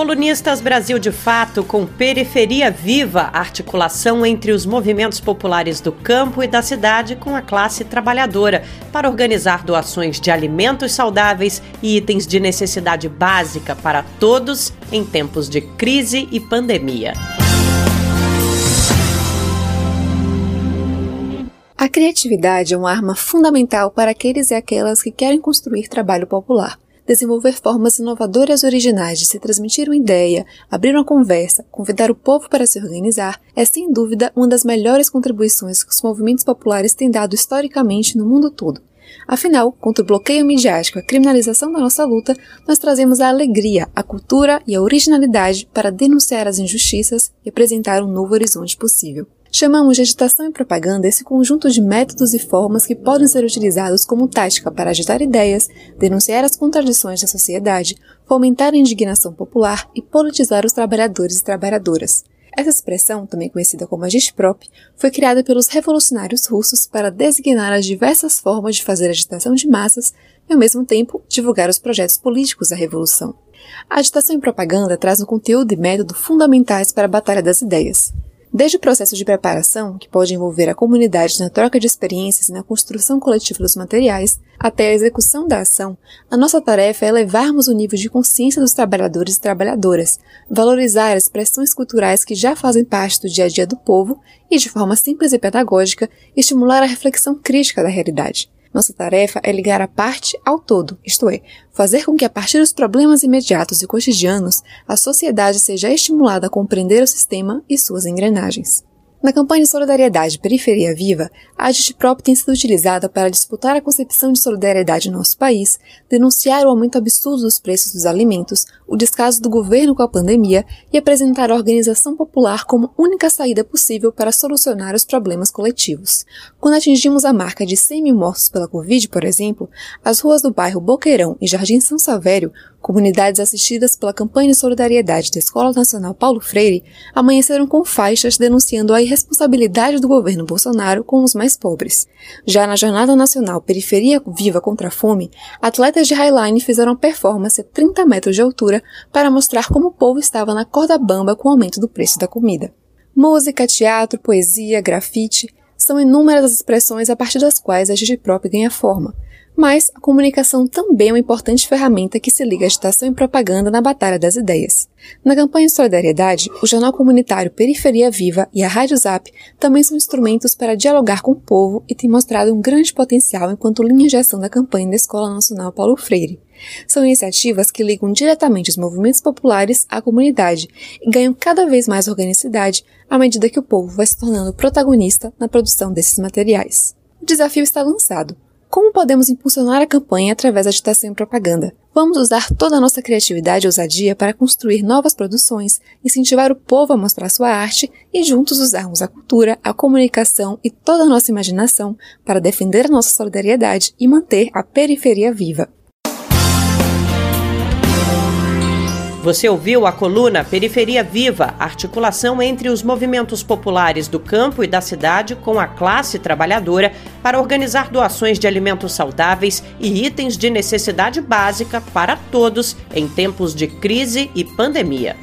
Colunistas Brasil de Fato com Periferia Viva, articulação entre os movimentos populares do campo e da cidade com a classe trabalhadora, para organizar doações de alimentos saudáveis e itens de necessidade básica para todos em tempos de crise e pandemia. A criatividade é uma arma fundamental para aqueles e aquelas que querem construir trabalho popular desenvolver formas inovadoras e originais de se transmitir uma ideia, abrir uma conversa, convidar o povo para se organizar, é sem dúvida uma das melhores contribuições que os movimentos populares têm dado historicamente no mundo todo. Afinal, contra o bloqueio midiático e a criminalização da nossa luta, nós trazemos a alegria, a cultura e a originalidade para denunciar as injustiças e apresentar um novo horizonte possível. Chamamos de agitação e propaganda esse conjunto de métodos e formas que podem ser utilizados como tática para agitar ideias, denunciar as contradições da sociedade, fomentar a indignação popular e politizar os trabalhadores e trabalhadoras. Essa expressão, também conhecida como agitprop, foi criada pelos revolucionários russos para designar as diversas formas de fazer agitação de massas e, ao mesmo tempo, divulgar os projetos políticos da revolução. A agitação e propaganda traz um conteúdo e método fundamentais para a batalha das ideias. Desde o processo de preparação, que pode envolver a comunidade na troca de experiências e na construção coletiva dos materiais, até a execução da ação, a nossa tarefa é elevarmos o nível de consciência dos trabalhadores e trabalhadoras, valorizar as expressões culturais que já fazem parte do dia a dia do povo e, de forma simples e pedagógica, estimular a reflexão crítica da realidade. Nossa tarefa é ligar a parte ao todo, isto é, fazer com que a partir dos problemas imediatos e cotidianos, a sociedade seja estimulada a compreender o sistema e suas engrenagens. Na campanha de solidariedade Periferia Viva, a agitprop tem sido utilizada para disputar a concepção de solidariedade no nosso país, denunciar o aumento absurdo dos preços dos alimentos, o descaso do governo com a pandemia e apresentar a organização popular como única saída possível para solucionar os problemas coletivos. Quando atingimos a marca de 100 mil mortos pela Covid, por exemplo, as ruas do bairro Boqueirão e Jardim São Savério Comunidades assistidas pela campanha de solidariedade da Escola Nacional Paulo Freire amanheceram com faixas denunciando a irresponsabilidade do governo Bolsonaro com os mais pobres. Já na Jornada Nacional Periferia Viva contra a Fome, atletas de Highline fizeram performance a 30 metros de altura para mostrar como o povo estava na corda bamba com o aumento do preço da comida. Música, teatro, poesia, grafite são inúmeras as expressões a partir das quais a Gigiprópria ganha forma mas a comunicação também é uma importante ferramenta que se liga à agitação e propaganda na batalha das ideias. Na campanha de solidariedade, o jornal comunitário Periferia Viva e a Rádio Zap também são instrumentos para dialogar com o povo e têm mostrado um grande potencial enquanto linha de ação da campanha da Escola Nacional Paulo Freire. São iniciativas que ligam diretamente os movimentos populares à comunidade e ganham cada vez mais organicidade à medida que o povo vai se tornando protagonista na produção desses materiais. O desafio está lançado. Como podemos impulsionar a campanha através da agitação e propaganda? Vamos usar toda a nossa criatividade e ousadia para construir novas produções, incentivar o povo a mostrar sua arte e juntos usarmos a cultura, a comunicação e toda a nossa imaginação para defender a nossa solidariedade e manter a periferia viva. Você ouviu a coluna Periferia Viva, articulação entre os movimentos populares do campo e da cidade com a classe trabalhadora para organizar doações de alimentos saudáveis e itens de necessidade básica para todos em tempos de crise e pandemia.